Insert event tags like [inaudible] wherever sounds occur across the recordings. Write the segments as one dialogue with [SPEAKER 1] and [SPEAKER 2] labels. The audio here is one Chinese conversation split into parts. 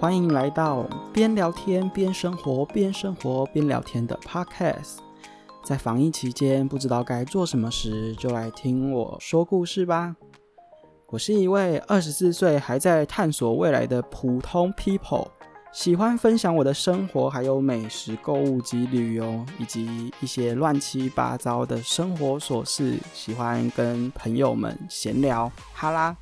[SPEAKER 1] 欢迎来到边聊天边生活边生活边聊天的 Podcast。在防疫期间，不知道该做什么时，就来听我说故事吧。我是一位二十四岁还在探索未来的普通 people，喜欢分享我的生活，还有美食、购物及旅游，以及一些乱七八糟的生活琐事。喜欢跟朋友们闲聊，哈啦。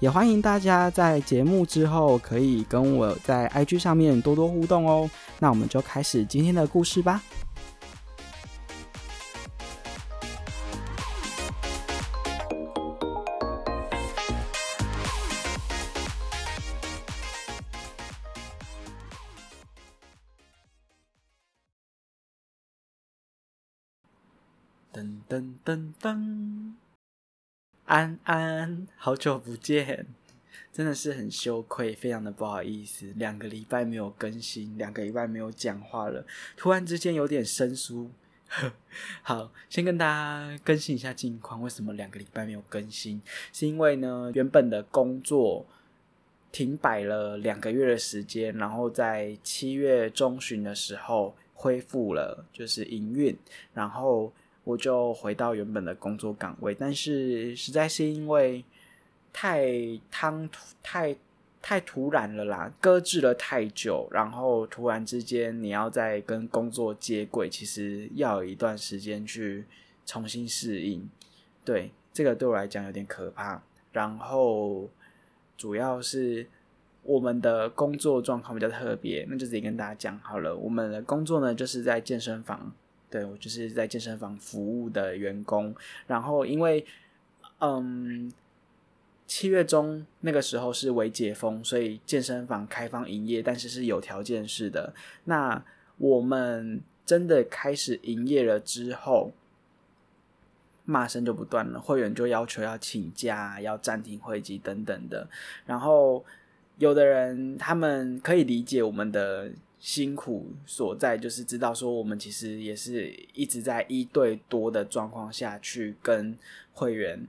[SPEAKER 1] 也欢迎大家在节目之后可以跟我在 IG 上面多多互动哦。那我们就开始今天的故事吧。噔噔噔噔。安安，[laughs] 好久不见，真的是很羞愧，非常的不好意思，两个礼拜没有更新，两个礼拜没有讲话了，突然之间有点生疏。[laughs] 好，先跟大家更新一下近况，为什么两个礼拜没有更新？是因为呢，原本的工作停摆了两个月的时间，然后在七月中旬的时候恢复了，就是营运，然后。我就回到原本的工作岗位，但是实在是因为太汤太太突然了啦，搁置了太久，然后突然之间你要再跟工作接轨，其实要有一段时间去重新适应。对，这个对我来讲有点可怕。然后主要是我们的工作状况比较特别，那就直接跟大家讲好了。我们的工作呢，就是在健身房。对我就是在健身房服务的员工，然后因为嗯七月中那个时候是未解封，所以健身房开放营业，但是是有条件式的。那我们真的开始营业了之后，骂声就不断了，会员就要求要请假、要暂停会籍等等的。然后有的人他们可以理解我们的。辛苦所在就是知道说，我们其实也是一直在一对多的状况下去跟会员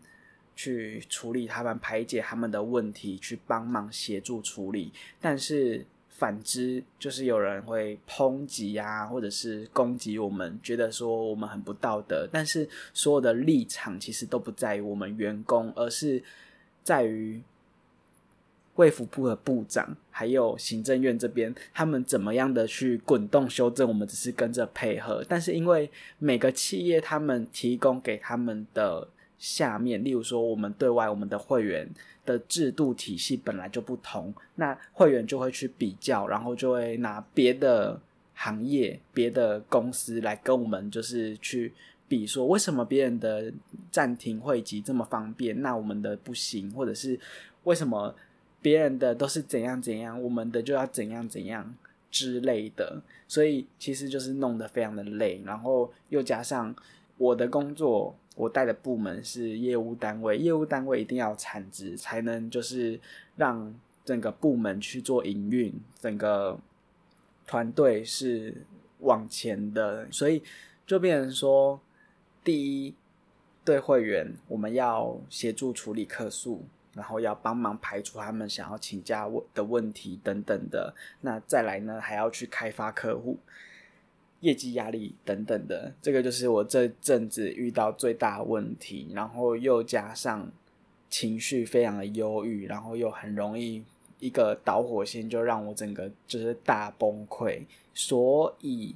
[SPEAKER 1] 去处理他们排解他们的问题，去帮忙协助处理。但是反之，就是有人会抨击啊，或者是攻击我们，觉得说我们很不道德。但是所有的立场其实都不在于我们员工，而是在于。卫福部的部长，还有行政院这边，他们怎么样的去滚动修正？我们只是跟着配合。但是因为每个企业他们提供给他们的下面，例如说我们对外我们的会员的制度体系本来就不同，那会员就会去比较，然后就会拿别的行业、别的公司来跟我们就是去比，说为什么别人的暂停会籍这么方便，那我们的不行，或者是为什么？别人的都是怎样怎样，我们的就要怎样怎样之类的，所以其实就是弄得非常的累，然后又加上我的工作，我带的部门是业务单位，业务单位一定要产值才能就是让整个部门去做营运，整个团队是往前的，所以就变成说，第一对会员我们要协助处理客诉。然后要帮忙排除他们想要请假问的问题等等的，那再来呢还要去开发客户，业绩压力等等的，这个就是我这阵子遇到最大问题。然后又加上情绪非常的忧郁，然后又很容易一个导火线就让我整个就是大崩溃。所以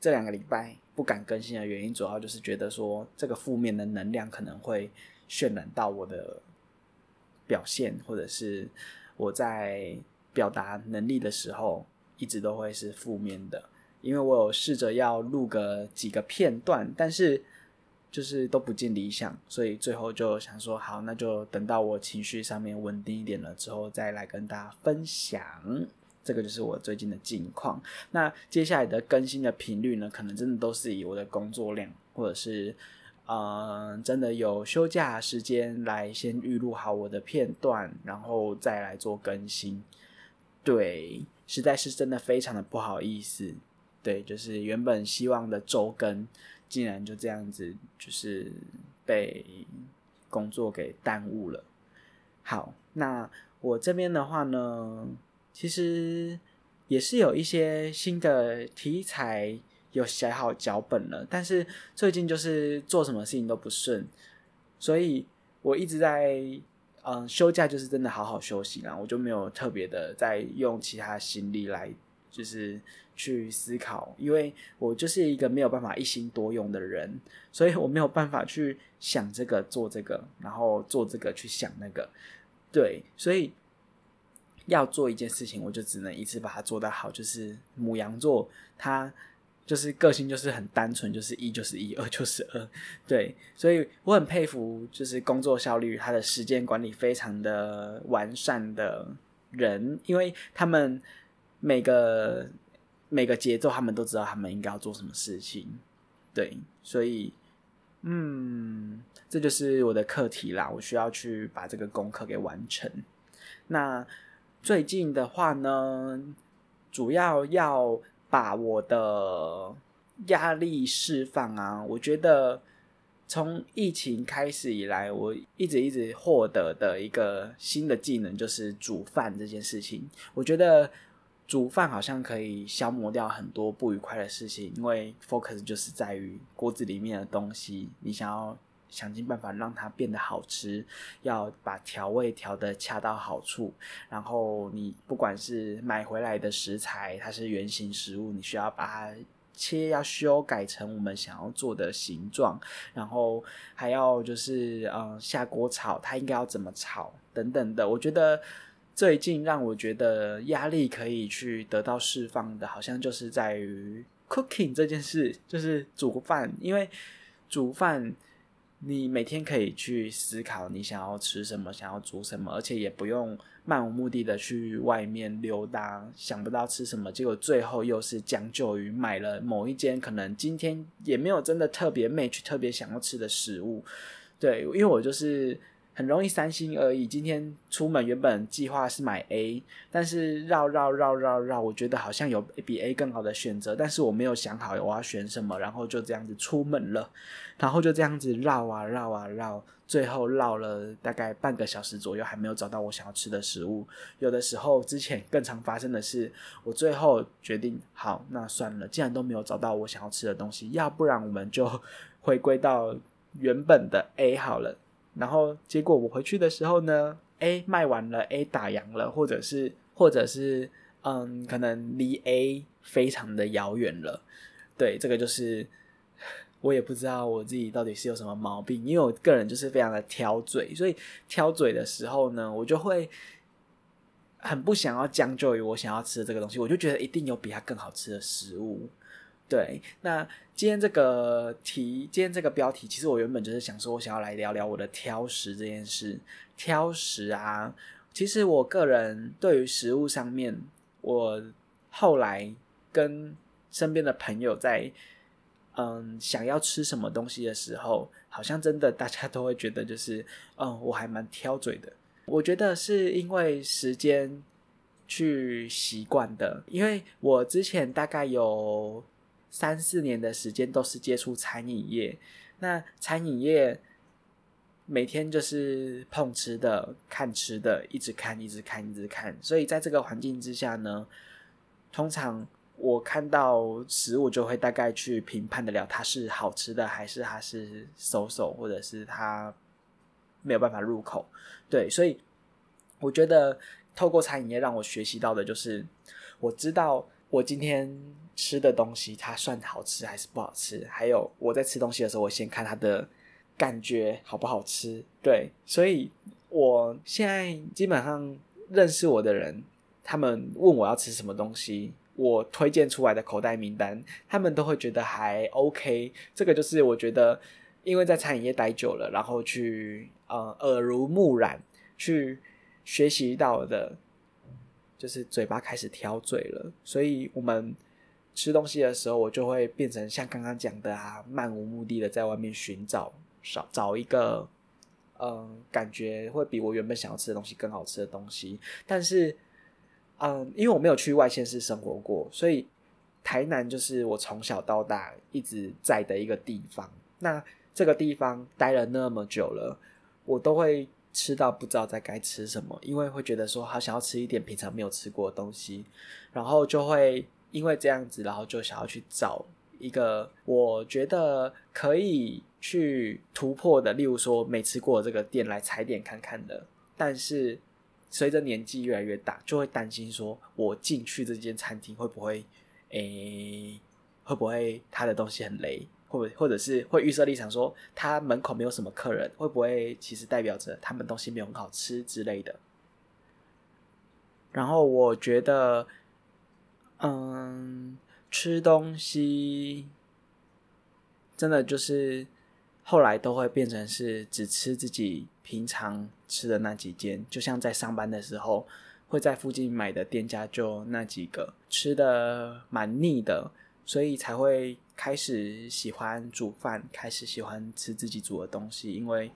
[SPEAKER 1] 这两个礼拜不敢更新的原因，主要就是觉得说这个负面的能量可能会渲染到我的。表现，或者是我在表达能力的时候，一直都会是负面的。因为我有试着要录个几个片段，但是就是都不尽理想，所以最后就想说，好，那就等到我情绪上面稳定一点了之后，再来跟大家分享。这个就是我最近的近况。那接下来的更新的频率呢，可能真的都是以我的工作量，或者是。嗯，真的有休假时间来先预录好我的片段，然后再来做更新。对，实在是真的非常的不好意思。对，就是原本希望的周更，竟然就这样子，就是被工作给耽误了。好，那我这边的话呢，其实也是有一些新的题材有写好脚本了，但是最近就是做什么事情都不顺，所以我一直在嗯休假，就是真的好好休息啦，我就没有特别的在用其他心力来就是去思考，因为我就是一个没有办法一心多用的人，所以我没有办法去想这个做这个，然后做这个去想那个，对，所以。要做一件事情，我就只能一次把它做得好。就是母羊座，它就是个性就是很单纯，就是一就是一，二就是二，对。所以我很佩服，就是工作效率、他的时间管理非常的完善的人，因为他们每个每个节奏，他们都知道他们应该要做什么事情，对。所以，嗯，这就是我的课题啦，我需要去把这个功课给完成。那。最近的话呢，主要要把我的压力释放啊。我觉得从疫情开始以来，我一直一直获得的一个新的技能就是煮饭这件事情。我觉得煮饭好像可以消磨掉很多不愉快的事情，因为 focus 就是在于锅子里面的东西，你想要。想尽办法让它变得好吃，要把调味调得恰到好处。然后你不管是买回来的食材，它是原形食物，你需要把它切，要修改成我们想要做的形状。然后还要就是嗯下锅炒，它应该要怎么炒等等的。我觉得最近让我觉得压力可以去得到释放的，好像就是在于 cooking 这件事，就是煮饭，因为煮饭。你每天可以去思考你想要吃什么，想要煮什么，而且也不用漫无目的的去外面溜达，想不到吃什么，结果最后又是将就于买了某一间可能今天也没有真的特别 match、特别想要吃的食物。对，因为我就是。很容易三心二意。今天出门原本计划是买 A，但是绕绕绕绕绕，我觉得好像有比 A 更好的选择，但是我没有想好我要选什么，然后就这样子出门了，然后就这样子绕啊绕啊绕，最后绕了大概半个小时左右，还没有找到我想要吃的食物。有的时候之前更常发生的是，我最后决定好，那算了，既然都没有找到我想要吃的东西，要不然我们就回归到原本的 A 好了。然后结果我回去的时候呢，A 卖完了，A 打烊了，或者是或者是嗯，可能离 A 非常的遥远了。对，这个就是我也不知道我自己到底是有什么毛病，因为我个人就是非常的挑嘴，所以挑嘴的时候呢，我就会很不想要将就于我想要吃的这个东西，我就觉得一定有比它更好吃的食物。对，那今天这个题，今天这个标题，其实我原本就是想说，我想要来聊聊我的挑食这件事。挑食啊，其实我个人对于食物上面，我后来跟身边的朋友在，嗯，想要吃什么东西的时候，好像真的大家都会觉得就是，嗯，我还蛮挑嘴的。我觉得是因为时间去习惯的，因为我之前大概有。三四年的时间都是接触餐饮业，那餐饮业每天就是碰吃的、看吃的，一直看、一直看、一直看。所以在这个环境之下呢，通常我看到食物就会大概去评判得了它是好吃的，还是它是馊馊，或者是它没有办法入口。对，所以我觉得透过餐饮业让我学习到的就是，我知道我今天。吃的东西它算好吃还是不好吃？还有我在吃东西的时候，我先看它的感觉好不好吃。对，所以我现在基本上认识我的人，他们问我要吃什么东西，我推荐出来的口袋名单，他们都会觉得还 OK。这个就是我觉得，因为在餐饮业待久了，然后去呃耳濡目染去学习到的，就是嘴巴开始挑嘴了。所以我们。吃东西的时候，我就会变成像刚刚讲的啊，漫无目的的在外面寻找，找找一个，嗯，感觉会比我原本想要吃的东西更好吃的东西。但是，嗯，因为我没有去外县市生活过，所以台南就是我从小到大一直在的一个地方。那这个地方待了那么久了，我都会。吃到不知道在该吃什么，因为会觉得说好想要吃一点平常没有吃过的东西，然后就会因为这样子，然后就想要去找一个我觉得可以去突破的，例如说没吃过这个店来踩点看看的。但是随着年纪越来越大，就会担心说我进去这间餐厅会不会，诶，会不会他的东西很雷？或或者是会预设立场说，他门口没有什么客人，会不会其实代表着他们东西没有很好吃之类的？然后我觉得，嗯，吃东西真的就是后来都会变成是只吃自己平常吃的那几间，就像在上班的时候会在附近买的店家就那几个，吃的蛮腻的，所以才会。开始喜欢煮饭，开始喜欢吃自己煮的东西，因为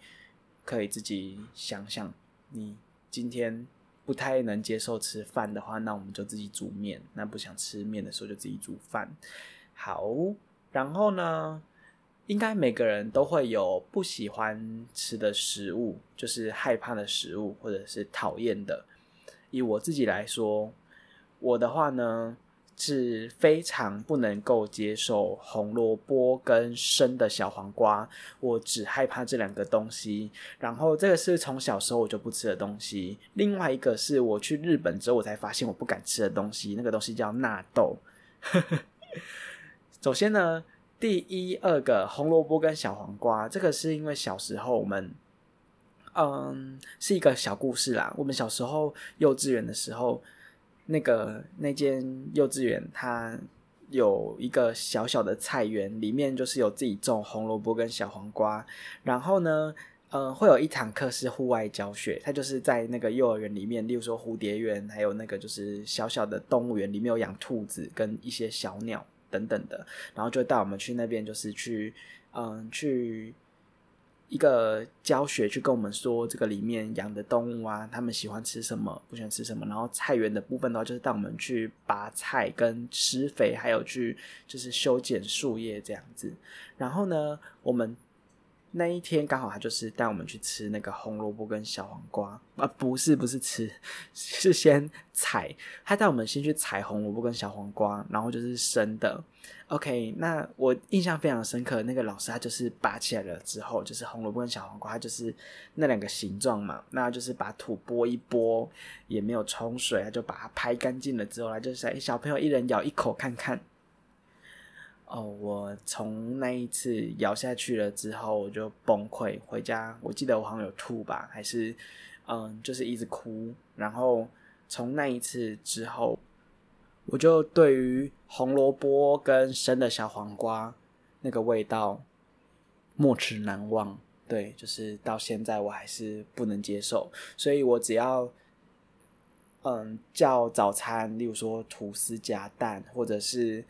[SPEAKER 1] 可以自己想想，你今天不太能接受吃饭的话，那我们就自己煮面；那不想吃面的时候，就自己煮饭。好，然后呢，应该每个人都会有不喜欢吃的食物，就是害怕的食物，或者是讨厌的。以我自己来说，我的话呢。是非常不能够接受红萝卜跟生的小黄瓜，我只害怕这两个东西。然后这个是从小时候我就不吃的东西。另外一个是我去日本之后我才发现我不敢吃的东西，那个东西叫纳豆。[laughs] 首先呢，第一、二个红萝卜跟小黄瓜，这个是因为小时候我们，嗯，是一个小故事啦。我们小时候幼稚园的时候。那个那间幼稚园，它有一个小小的菜园，里面就是有自己种红萝卜跟小黄瓜。然后呢，呃，会有一堂课是户外教学，它就是在那个幼儿园里面，例如说蝴蝶园，还有那个就是小小的动物园，里面有养兔子跟一些小鸟等等的。然后就带我们去那边，就是去，嗯，去。一个教学去跟我们说这个里面养的动物啊，他们喜欢吃什么，不喜欢吃什么。然后菜园的部分的话，就是带我们去拔菜、跟施肥，还有去就是修剪树叶这样子。然后呢，我们。那一天刚好他就是带我们去吃那个红萝卜跟小黄瓜啊，不是不是吃，是先采。他带我们先去采红萝卜跟小黄瓜，然后就是生的。OK，那我印象非常深刻，那个老师他就是拔起来了之后，就是红萝卜跟小黄瓜，他就是那两个形状嘛，那就是把土拨一拨，也没有冲水，他就把它拍干净了之后，他就是小朋友一人咬一口看看。哦，我从那一次咬下去了之后，我就崩溃回家。我记得我好像有吐吧，还是嗯，就是一直哭。然后从那一次之后，我就对于红萝卜跟生的小黄瓜那个味道莫齿难忘。对，就是到现在我还是不能接受。所以我只要嗯叫早餐，例如说吐司夹蛋，或者是。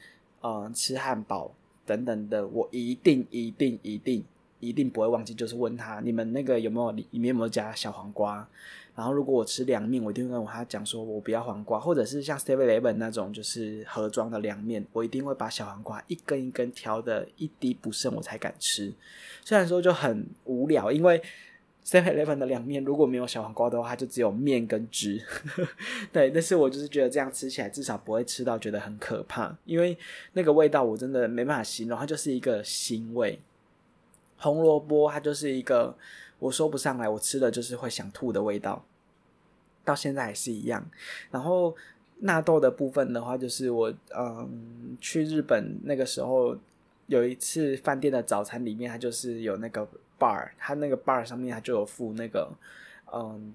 [SPEAKER 1] 嗯，吃汉堡等等的，我一定一定一定一定不会忘记，就是问他你们那个有没有里面有没有加小黄瓜。然后如果我吃凉面，我一定会跟他讲说，我不要黄瓜，或者是像 Seven Eleven 那种就是盒装的凉面，我一定会把小黄瓜一根一根挑的一滴不剩，我才敢吃。虽然说就很无聊，因为。Seven Eleven 的凉面如果没有小黄瓜的话，它就只有面跟汁。[laughs] 对，但是我就是觉得这样吃起来至少不会吃到觉得很可怕，因为那个味道我真的没办法形容，它就是一个腥味。红萝卜它就是一个我说不上来，我吃了就是会想吐的味道，到现在还是一样。然后纳豆的部分的话，就是我嗯去日本那个时候有一次饭店的早餐里面，它就是有那个。bar，它那个 bar 上面它就有附那个嗯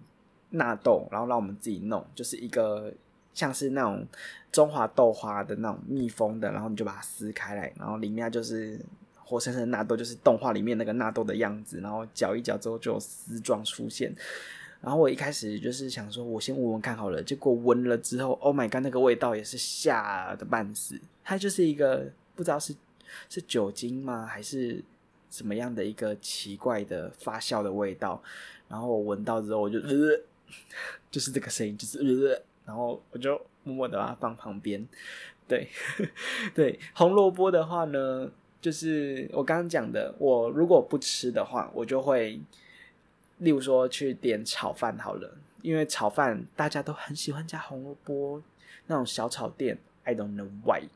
[SPEAKER 1] 纳豆，然后让我们自己弄，就是一个像是那种中华豆花的那种密封的，然后你就把它撕开来，然后里面就是活生生的纳豆，就是动画里面那个纳豆的样子，然后搅一搅之后就有丝状出现。然后我一开始就是想说，我先闻闻看好了，结果闻了之后，Oh my god，那个味道也是吓的半死，它就是一个不知道是是酒精吗，还是？什么样的一个奇怪的发酵的味道，然后我闻到之后，我就呃，[laughs] 就是这个声音，就是呃，[laughs] 然后我就默默的把它放旁边。对，[laughs] 对，红萝卜的话呢，就是我刚刚讲的，我如果不吃的话，我就会例如说去点炒饭好了，因为炒饭大家都很喜欢加红萝卜，那种小炒店，I don't know why。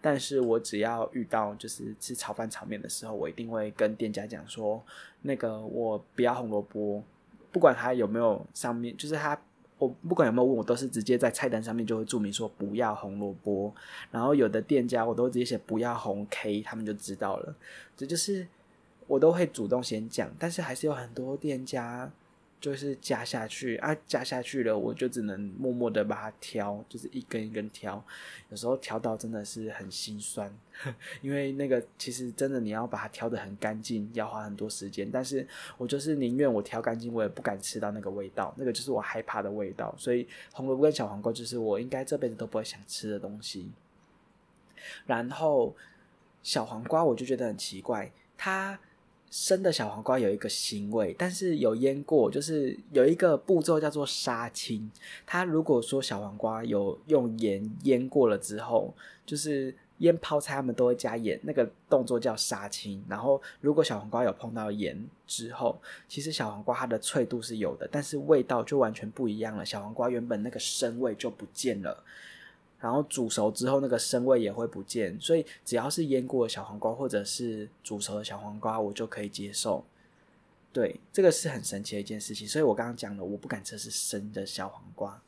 [SPEAKER 1] 但是我只要遇到就是吃炒饭炒面的时候，我一定会跟店家讲说，那个我不要红萝卜，不管他有没有上面，就是他我不管有没有问我，都是直接在菜单上面就会注明说不要红萝卜。然后有的店家我都直接写不要红 K，他们就知道了。这就是我都会主动先讲，但是还是有很多店家。就是加下去啊，加下去了，我就只能默默的把它挑，就是一根一根挑。有时候挑到真的是很心酸，[laughs] 因为那个其实真的你要把它挑的很干净，要花很多时间。但是我就是宁愿我挑干净，我也不敢吃到那个味道，那个就是我害怕的味道。所以红萝卜跟小黄瓜就是我应该这辈子都不会想吃的东西。然后小黄瓜我就觉得很奇怪，它。生的小黄瓜有一个腥味，但是有腌过，就是有一个步骤叫做杀青。它如果说小黄瓜有用盐腌过了之后，就是腌泡菜，他们都会加盐，那个动作叫杀青。然后如果小黄瓜有碰到盐之后，其实小黄瓜它的脆度是有的，但是味道就完全不一样了。小黄瓜原本那个生味就不见了。然后煮熟之后，那个生味也会不见，所以只要是腌过的小黄瓜或者是煮熟的小黄瓜，我就可以接受。对，这个是很神奇的一件事情。所以我刚刚讲了，我不敢吃是生的小黄瓜。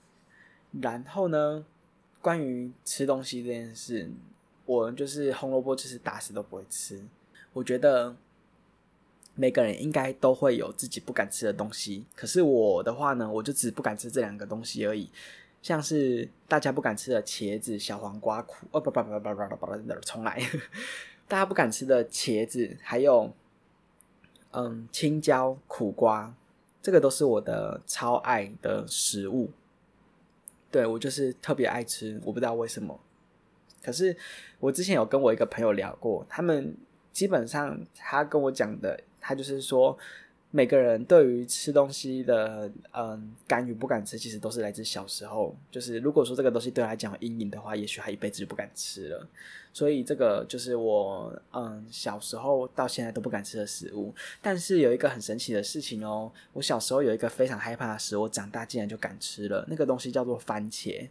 [SPEAKER 1] 然后呢，关于吃东西这件事，我就是红萝卜，就是打死都不会吃。我觉得每个人应该都会有自己不敢吃的东西，可是我的话呢，我就只不敢吃这两个东西而已。像是大家不敢吃的茄子、小黄瓜、苦哦不不不不不不不，重来，[laughs] 大家不敢吃的茄子，还有嗯青椒、苦瓜，这个都是我的超爱的食物。对我就是特别爱吃，我不知道为什么。可是我之前有跟我一个朋友聊过，他们基本上他跟我讲的，他就是说。每个人对于吃东西的嗯敢与不敢吃，其实都是来自小时候。就是如果说这个东西对他来讲有阴影的话，也许他一辈子就不敢吃了。所以这个就是我嗯小时候到现在都不敢吃的食物。但是有一个很神奇的事情哦，我小时候有一个非常害怕的食物，长大竟然就敢吃了。那个东西叫做番茄。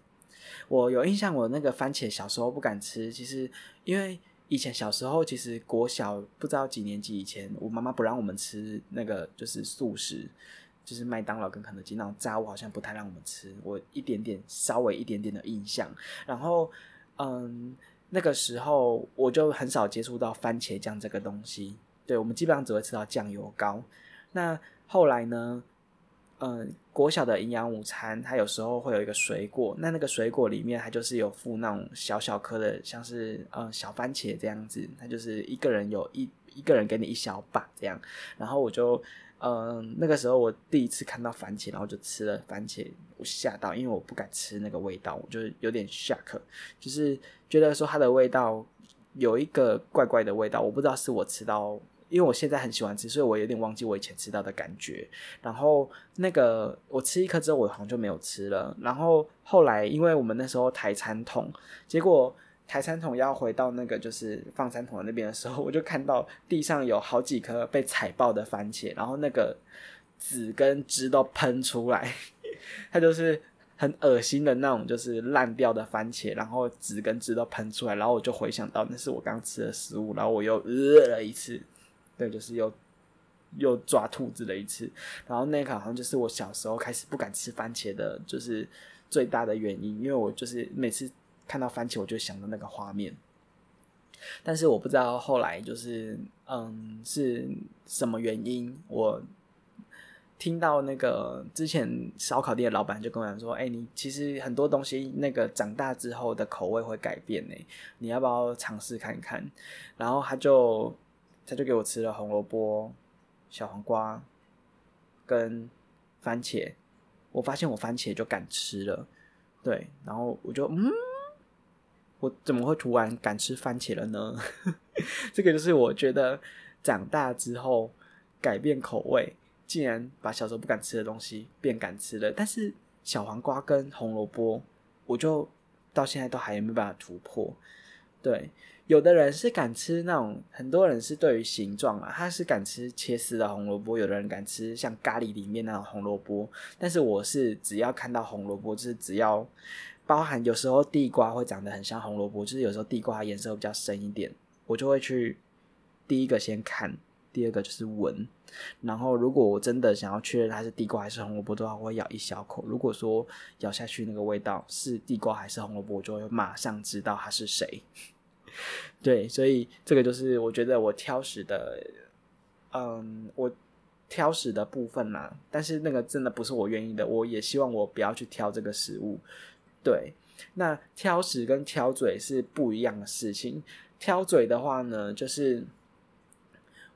[SPEAKER 1] 我有印象，我那个番茄小时候不敢吃，其实因为。以前小时候，其实国小不知道几年级以前，我妈妈不让我们吃那个就是素食，就是麦当劳跟肯德基那种炸物，好像不太让我们吃。我一点点稍微一点点的印象。然后，嗯，那个时候我就很少接触到番茄酱这个东西。对我们基本上只会吃到酱油膏。那后来呢？嗯，国小的营养午餐，它有时候会有一个水果，那那个水果里面它就是有附那种小小颗的，像是嗯小番茄这样子，它就是一个人有一一个人给你一小把这样，然后我就嗯那个时候我第一次看到番茄，然后就吃了番茄，我吓到，因为我不敢吃那个味道，我就有点下课就是觉得说它的味道有一个怪怪的味道，我不知道是我吃到。因为我现在很喜欢吃，所以我有点忘记我以前吃到的感觉。然后那个我吃一颗之后，我好像就没有吃了。然后后来，因为我们那时候抬餐桶，结果抬餐桶要回到那个就是放餐桶的那边的时候，[laughs] 我就看到地上有好几颗被踩爆的番茄，然后那个籽跟汁都喷出来，[laughs] 它就是很恶心的那种，就是烂掉的番茄，然后籽跟汁都喷出来，然后我就回想到那是我刚吃的食物，然后我又饿了一次。对，就是又又抓兔子了一次，然后那个好像就是我小时候开始不敢吃番茄的，就是最大的原因，因为我就是每次看到番茄，我就想到那个画面。但是我不知道后来就是嗯是什么原因，我听到那个之前烧烤店的老板就跟我讲说：“哎，你其实很多东西那个长大之后的口味会改变呢，你要不要尝试看看？”然后他就。他就给我吃了红萝卜、小黄瓜跟番茄，我发现我番茄就敢吃了，对，然后我就嗯，我怎么会突然敢吃番茄了呢？[laughs] 这个就是我觉得长大之后改变口味，竟然把小时候不敢吃的东西变敢吃了。但是小黄瓜跟红萝卜，我就到现在都还没办法突破。对，有的人是敢吃那种，很多人是对于形状啊，他是敢吃切丝的红萝卜，有的人敢吃像咖喱里面那种红萝卜，但是我是只要看到红萝卜，就是只要包含有时候地瓜会长得很像红萝卜，就是有时候地瓜颜色比较深一点，我就会去第一个先看，第二个就是闻。然后，如果我真的想要确认它是地瓜还是红萝卜的话，我会咬一小口。如果说咬下去那个味道是地瓜还是红萝卜，我就会马上知道它是谁。对，所以这个就是我觉得我挑食的，嗯，我挑食的部分啦。但是那个真的不是我愿意的，我也希望我不要去挑这个食物。对，那挑食跟挑嘴是不一样的事情。挑嘴的话呢，就是。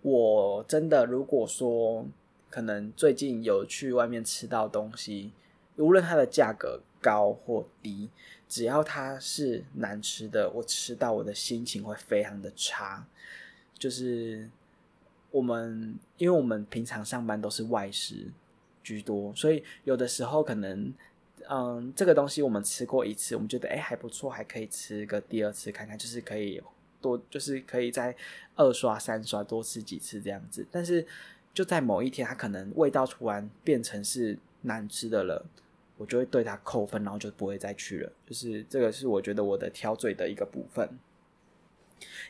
[SPEAKER 1] 我真的，如果说可能最近有去外面吃到东西，无论它的价格高或低，只要它是难吃的，我吃到我的心情会非常的差。就是我们，因为我们平常上班都是外食居多，所以有的时候可能，嗯，这个东西我们吃过一次，我们觉得哎还不错，还可以吃个第二次看看，就是可以。多就是可以在二刷三刷多吃几次这样子，但是就在某一天，它可能味道突然变成是难吃的了，我就会对它扣分，然后就不会再去了。就是这个是我觉得我的挑嘴的一个部分，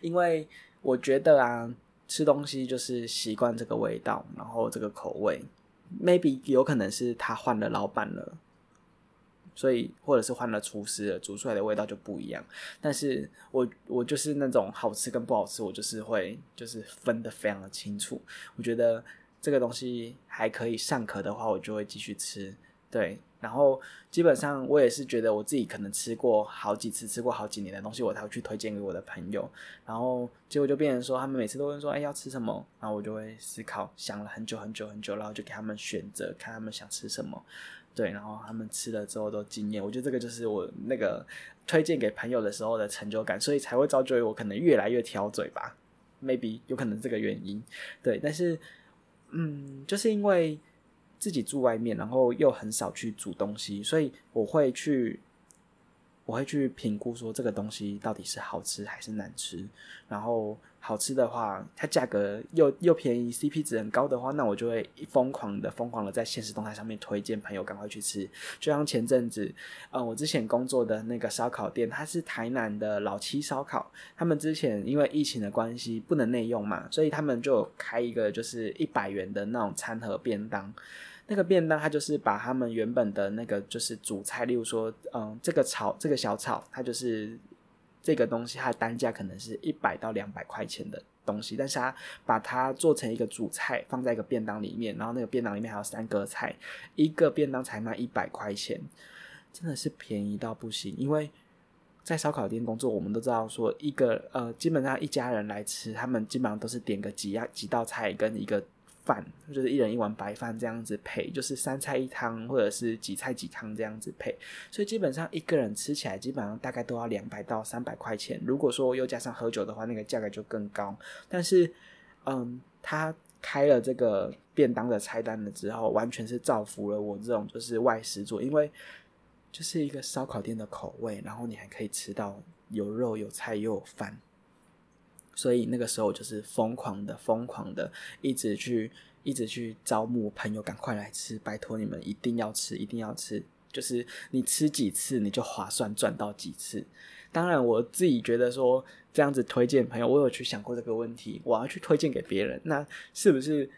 [SPEAKER 1] 因为我觉得啊，吃东西就是习惯这个味道，然后这个口味，maybe 有可能是他换了老板了。所以，或者是换了厨师了，煮出来的味道就不一样。但是我我就是那种好吃跟不好吃，我就是会就是分的非常的清楚。我觉得这个东西还可以尚可的话，我就会继续吃。对，然后基本上我也是觉得我自己可能吃过好几次、吃过好几年的东西，我才会去推荐给我的朋友。然后结果就变成说，他们每次都会说：“哎，要吃什么？”然后我就会思考，想了很久很久很久，然后就给他们选择，看他们想吃什么。对，然后他们吃了之后都惊艳，我觉得这个就是我那个推荐给朋友的时候的成就感，所以才会造就我可能越来越挑嘴吧，maybe 有可能这个原因。对，但是嗯，就是因为自己住外面，然后又很少去煮东西，所以我会去。我会去评估说这个东西到底是好吃还是难吃，然后好吃的话，它价格又又便宜，CP 值很高的话，那我就会疯狂的疯狂的在现实动态上面推荐朋友赶快去吃。就像前阵子，嗯，我之前工作的那个烧烤店，它是台南的老七烧烤，他们之前因为疫情的关系不能内用嘛，所以他们就开一个就是一百元的那种餐盒便当。那个便当，它就是把他们原本的那个就是主菜，例如说，嗯，这个炒这个小炒，它就是这个东西，它的单价可能是一百到两百块钱的东西，但是它把它做成一个主菜，放在一个便当里面，然后那个便当里面还有三个菜，一个便当才卖一百块钱，真的是便宜到不行。因为在烧烤店工作，我们都知道说，一个呃，基本上一家人来吃，他们基本上都是点个几样几道菜跟一个。饭就是一人一碗白饭这样子配，就是三菜一汤或者是几菜几汤这样子配，所以基本上一个人吃起来基本上大概都要两百到三百块钱。如果说又加上喝酒的话，那个价格就更高。但是，嗯，他开了这个便当的菜单了之后，完全是造福了我这种就是外食族，因为就是一个烧烤店的口味，然后你还可以吃到有肉有菜又有饭。所以那个时候就是疯狂的、疯狂的，一直去、一直去招募朋友，赶快来吃，拜托你们一定要吃，一定要吃。就是你吃几次，你就划算赚到几次。当然，我自己觉得说这样子推荐朋友，我有去想过这个问题，我要去推荐给别人，那是不是？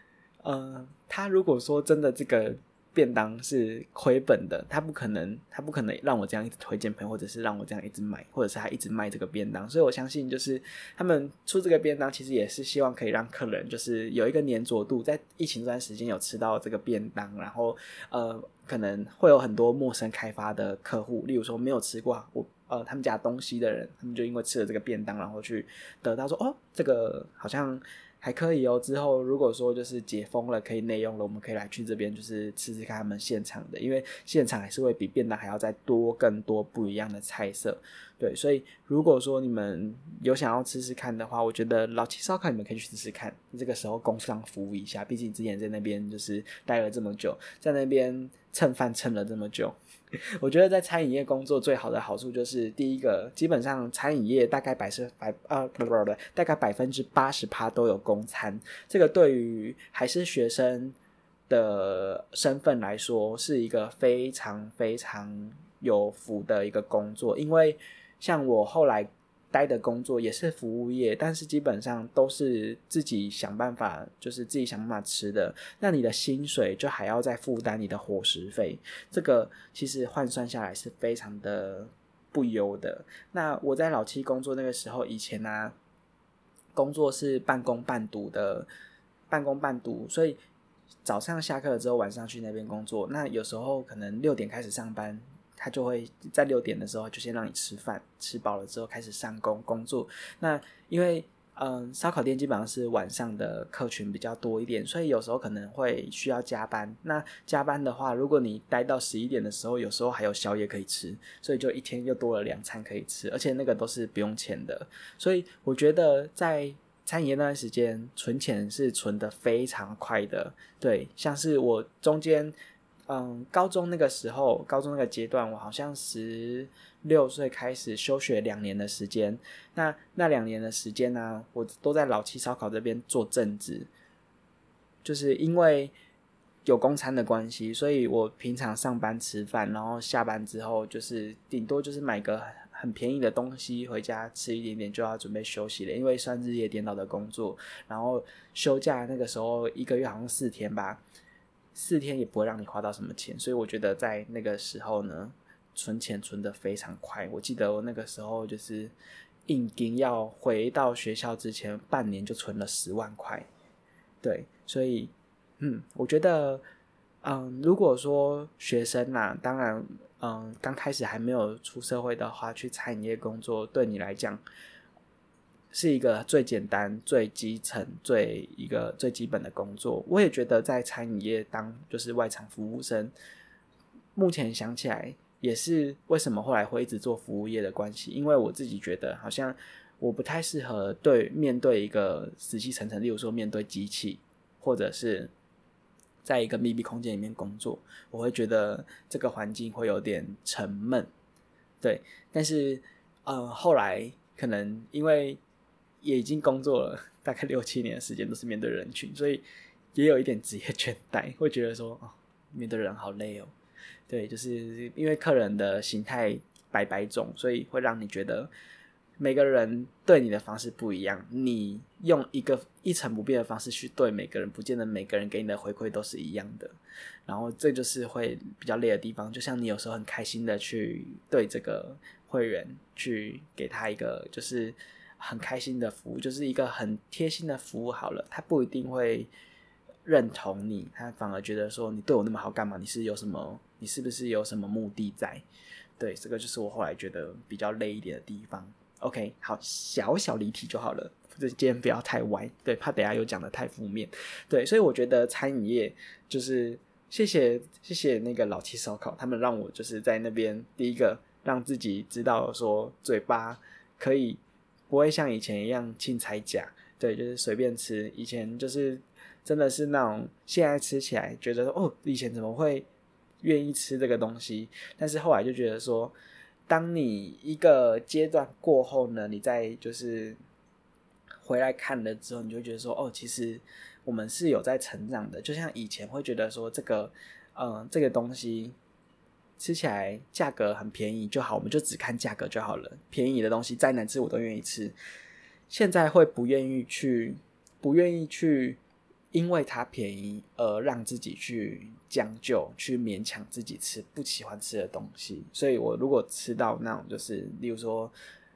[SPEAKER 1] 呃，他如果说真的这个。便当是亏本的，他不可能，他不可能让我这样一直推荐朋友，或者是让我这样一直买，或者是他一直卖这个便当。所以我相信，就是他们出这个便当，其实也是希望可以让客人就是有一个粘着度，在疫情这段时间有吃到这个便当，然后呃，可能会有很多陌生开发的客户，例如说没有吃过我呃他们家东西的人，他们就因为吃了这个便当，然后去得到说哦，这个好像。还可以哦。之后如果说就是解封了，可以内用了，我们可以来去这边，就是吃吃看他们现场的，因为现场还是会比便当还要再多更多不一样的菜色。对，所以如果说你们有想要吃吃看的话，我觉得老七烧烤你们可以去试试看。这个时候工商服务一下，毕竟之前在那边就是待了这么久，在那边蹭饭蹭了这么久。[laughs] 我觉得在餐饮业工作最好的好处就是，第一个，基本上餐饮业大概百是百啊不不不，大概百分之八十趴都有公餐。这个对于还是学生的身份来说，是一个非常非常有福的一个工作，因为。像我后来待的工作也是服务业，但是基本上都是自己想办法，就是自己想办法吃的。那你的薪水就还要再负担你的伙食费，这个其实换算下来是非常的不优的。那我在老七工作那个时候，以前呢，工作是半工半读的，半工半读，所以早上下课了之后，晚上去那边工作。那有时候可能六点开始上班。他就会在六点的时候就先让你吃饭，吃饱了之后开始上工工作。那因为嗯，烧烤店基本上是晚上的客群比较多一点，所以有时候可能会需要加班。那加班的话，如果你待到十一点的时候，有时候还有宵夜可以吃，所以就一天又多了两餐可以吃，而且那个都是不用钱的。所以我觉得在餐饮业那段时间存钱是存的非常快的。对，像是我中间。嗯，高中那个时候，高中那个阶段，我好像十六岁开始休学两年的时间。那那两年的时间呢，我都在老七烧烤这边做正职，就是因为有公餐的关系，所以我平常上班吃饭，然后下班之后就是顶多就是买个很便宜的东西回家吃一点点，就要准备休息了。因为算日夜颠倒的工作，然后休假那个时候一个月好像四天吧。四天也不会让你花到什么钱，所以我觉得在那个时候呢，存钱存的非常快。我记得我那个时候就是硬盯要回到学校之前半年就存了十万块，对，所以嗯，我觉得嗯，如果说学生呐，当然嗯，刚开始还没有出社会的话，去餐饮业工作对你来讲。是一个最简单、最基层、最一个最基本的工作。我也觉得在餐饮业当就是外场服务生，目前想起来也是为什么后来会一直做服务业的关系。因为我自己觉得好像我不太适合对面对一个死气沉沉，例如说面对机器，或者是在一个密闭空间里面工作，我会觉得这个环境会有点沉闷。对，但是呃后来可能因为也已经工作了 [laughs] 大概六七年的时间，都是面对人群，所以也有一点职业倦怠，会觉得说哦，面对人好累哦。对，就是因为客人的形态百百种，所以会让你觉得每个人对你的方式不一样。你用一个一成不变的方式去对每个人，不见得每个人给你的回馈都是一样的。然后这就是会比较累的地方。就像你有时候很开心的去对这个会员去给他一个就是。很开心的服务，就是一个很贴心的服务。好了，他不一定会认同你，他反而觉得说你对我那么好干嘛？你是有什么？你是不是有什么目的在？对，这个就是我后来觉得比较累一点的地方。OK，好，小小离题就好了，这今天不要太歪，对，怕等下又讲的太负面。对，所以我觉得餐饮业就是谢谢谢谢那个老七烧烤，他们让我就是在那边第一个让自己知道说嘴巴可以。不会像以前一样轻踩甲，对，就是随便吃。以前就是真的是那种，现在吃起来觉得，哦，以前怎么会愿意吃这个东西？但是后来就觉得说，当你一个阶段过后呢，你再就是回来看了之后，你就觉得说，哦，其实我们是有在成长的。就像以前会觉得说，这个，嗯，这个东西。吃起来价格很便宜就好，我们就只看价格就好了。便宜的东西再难吃我都愿意吃。现在会不愿意去，不愿意去，因为它便宜而让自己去将就，去勉强自己吃不喜欢吃的东西。所以我如果吃到那种就是，例如说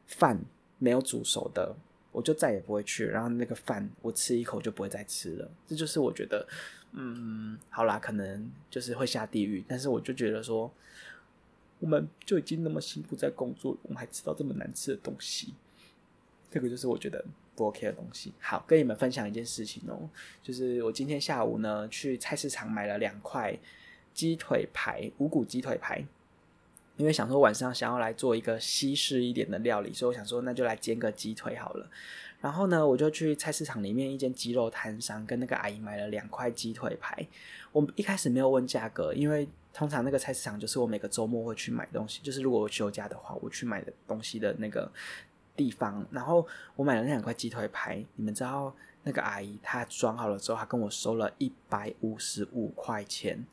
[SPEAKER 1] 饭没有煮熟的，我就再也不会去。然后那个饭我吃一口就不会再吃了。这就是我觉得，嗯，好啦，可能就是会下地狱。但是我就觉得说。我们就已经那么辛苦在工作，我们还吃到这么难吃的东西，这个就是我觉得不 OK 的东西。好，跟你们分享一件事情哦，就是我今天下午呢去菜市场买了两块鸡腿排，五谷鸡腿排。因为想说晚上想要来做一个西式一点的料理，所以我想说那就来煎个鸡腿好了。然后呢，我就去菜市场里面一间鸡肉摊商跟那个阿姨买了两块鸡腿排。我一开始没有问价格，因为通常那个菜市场就是我每个周末会去买东西，就是如果我休假的话，我去买的东西的那个地方。然后我买了那两块鸡腿排，你们知道那个阿姨她装好了之后，她跟我收了一百五十五块钱。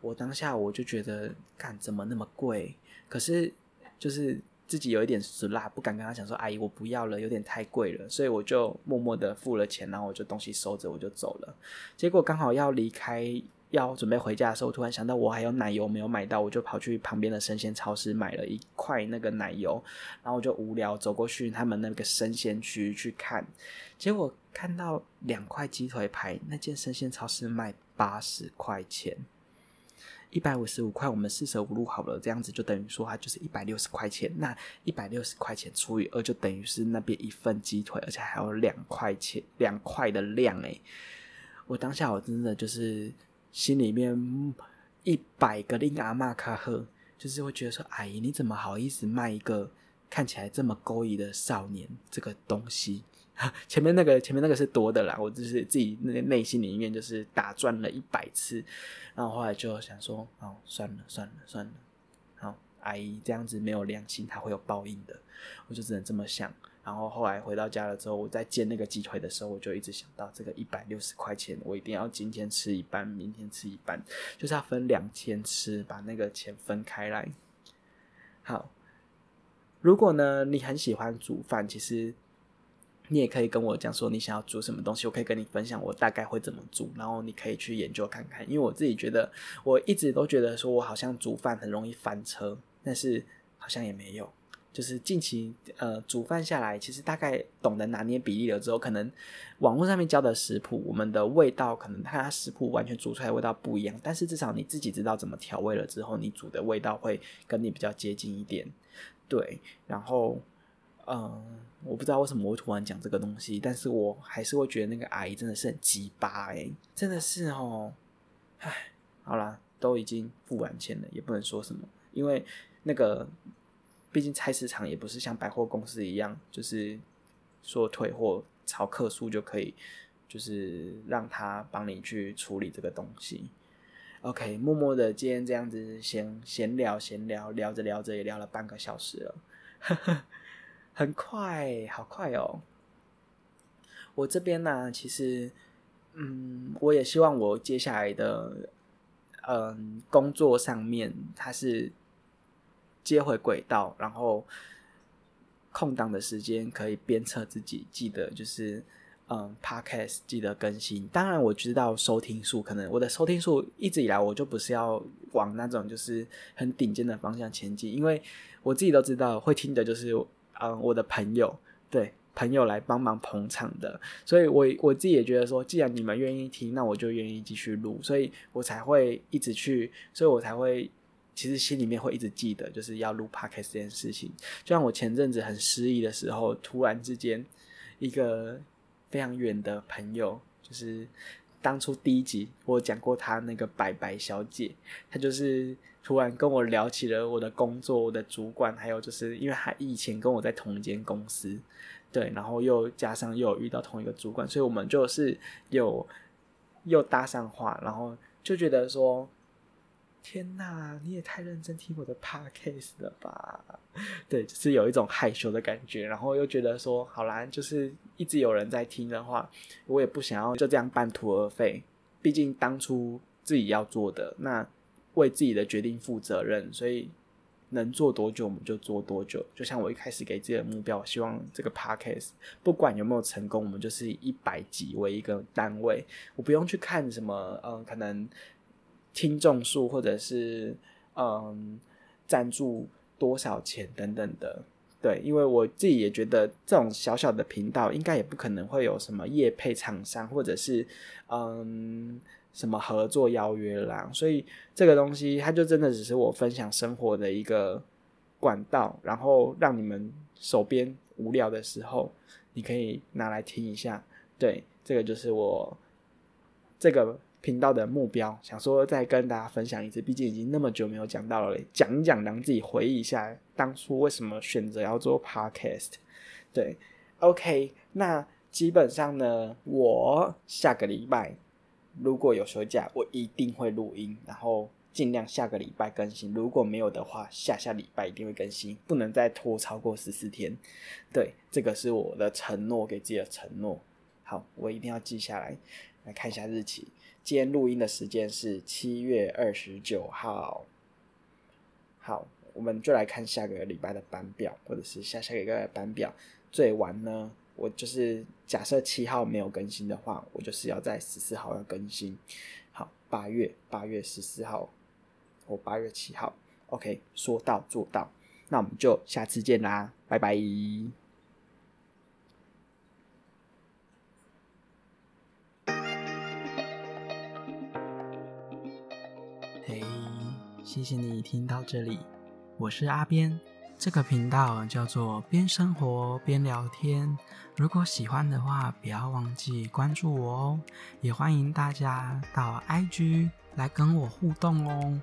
[SPEAKER 1] 我当下我就觉得，干怎么那么贵？可是就是自己有一点死辣，不敢跟她讲说，阿姨我不要了，有点太贵了，所以我就默默的付了钱，然后我就东西收着，我就走了。结果刚好要离开，要准备回家的时候，突然想到我还有奶油没有买到，我就跑去旁边的生鲜超市买了一块那个奶油，然后我就无聊走过去他们那个生鲜区去看，结果看到两块鸡腿排，那间生鲜超市卖八十块钱。一百五十五块，我们四舍五入好了，这样子就等于说它就是一百六十块钱。那一百六十块钱除以二，就等于是那边一份鸡腿，而且还有两块钱两块的量诶。我当下我真的就是心里面一百个令阿玛卡赫，就是会觉得说，阿姨你怎么好意思卖一个看起来这么勾引的少年这个东西？[laughs] 前面那个前面那个是多的啦，我就是自己那内心里面就是打转了一百次，然后后来就想说，哦，算了算了算了，好，阿姨这样子没有良心，她会有报应的，我就只能这么想。然后后来回到家了之后，我在煎那个鸡腿的时候，我就一直想到这个一百六十块钱，我一定要今天吃一半，明天吃一半，就是要分两天吃，把那个钱分开来。好，如果呢你很喜欢煮饭，其实。你也可以跟我讲说你想要煮什么东西，我可以跟你分享我大概会怎么煮，然后你可以去研究看看。因为我自己觉得，我一直都觉得说我好像煮饭很容易翻车，但是好像也没有。就是近期呃煮饭下来，其实大概懂得拿捏比例了之后，可能网络上面教的食谱，我们的味道可能它食谱完全煮出来味道不一样，但是至少你自己知道怎么调味了之后，你煮的味道会跟你比较接近一点。对，然后。嗯，我不知道为什么会突然讲这个东西，但是我还是会觉得那个阿姨真的是很鸡巴哎，真的是哦，唉，好啦，都已经付完钱了，也不能说什么，因为那个毕竟菜市场也不是像百货公司一样，就是说退货超客数就可以，就是让他帮你去处理这个东西。OK，默默的今天这样子闲闲聊闲聊，聊着聊着也聊了半个小时了。[laughs] 很快，好快哦！我这边呢，其实，嗯，我也希望我接下来的，嗯，工作上面，它是接回轨道，然后空档的时间可以鞭策自己，记得就是，嗯，podcast 记得更新。当然，我知道收听数可能我的收听数一直以来我就不是要往那种就是很顶尖的方向前进，因为我自己都知道会听的就是。嗯，我的朋友对朋友来帮忙捧场的，所以我我自己也觉得说，既然你们愿意听，那我就愿意继续录，所以我才会一直去，所以我才会其实心里面会一直记得，就是要录 podcast 这件事情。就像我前阵子很失意的时候，突然之间一个非常远的朋友，就是当初第一集我讲过他那个白白小姐，她就是。突然跟我聊起了我的工作，我的主管，还有就是因为他以前跟我在同一间公司，对，然后又加上又遇到同一个主管，所以我们就是有又搭上话，然后就觉得说，天哪，你也太认真听我的 podcast 了吧？[laughs] 对，就是有一种害羞的感觉，然后又觉得说，好啦，就是一直有人在听的话，我也不想要就这样半途而废，毕竟当初自己要做的那。为自己的决定负责任，所以能做多久我们就做多久。就像我一开始给自己的目标，希望这个 podcast 不管有没有成功，我们就是一百集为一个单位，我不用去看什么，嗯，可能听众数或者是嗯赞助多少钱等等的。对，因为我自己也觉得这种小小的频道，应该也不可能会有什么业配厂商或者是嗯。什么合作邀约啦，所以这个东西它就真的只是我分享生活的一个管道，然后让你们手边无聊的时候，你可以拿来听一下。对，这个就是我这个频道的目标，想说再跟大家分享一次，毕竟已经那么久没有讲到了，讲一讲，让自己回忆一下当初为什么选择要做 podcast。对，OK，那基本上呢，我下个礼拜如果有休假，我一定会录音，然后尽量下个礼拜更新。如果没有的话，下下礼拜一定会更新，不能再拖超过十四天。对，这个是我的承诺，给自己的承诺。好，我一定要记下来。来看一下日期，今天录音的时间是七月二十九号。好，我们就来看下个礼拜的班表，或者是下下个礼拜的班表。最晚呢，我就是假设七号没有更新的话，我就是要在十四号要更新。好，八月八月十四号，或八月七号。OK，说到做到。那我们就下次见啦，拜拜。谢谢你听到这里，我是阿边，这个频道叫做边生活边聊天。如果喜欢的话，不要忘记关注我哦，也欢迎大家到 IG 来跟我互动哦。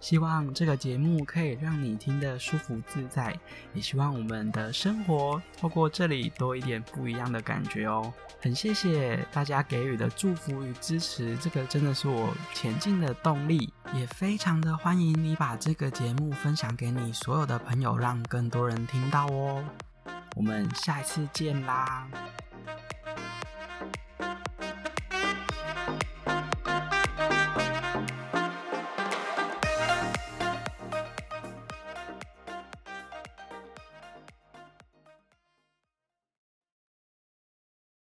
[SPEAKER 1] 希望这个节目可以让你听得舒服自在，也希望我们的生活透过这里多一点不一样的感觉哦。很谢谢大家给予的祝福与支持，这个真的是我前进的动力。也非常的欢迎你把这个节目分享给你所有的朋友，让更多人听到哦。我们下一次见啦！